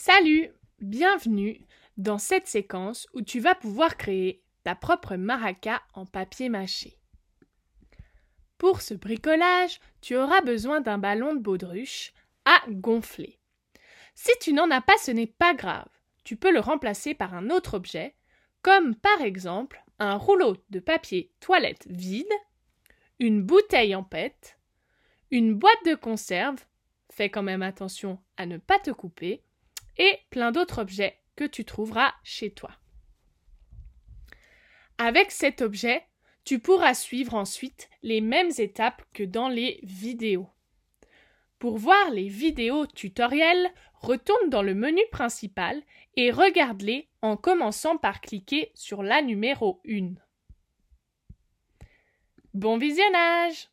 Salut, bienvenue dans cette séquence où tu vas pouvoir créer ta propre maraca en papier mâché. Pour ce bricolage, tu auras besoin d'un ballon de baudruche à gonfler. Si tu n'en as pas, ce n'est pas grave. Tu peux le remplacer par un autre objet, comme par exemple un rouleau de papier toilette vide, une bouteille en pète, une boîte de conserve, fais quand même attention à ne pas te couper, et plein d'autres objets que tu trouveras chez toi. Avec cet objet, tu pourras suivre ensuite les mêmes étapes que dans les vidéos. Pour voir les vidéos tutoriels, retourne dans le menu principal et regarde-les en commençant par cliquer sur la numéro 1. Bon visionnage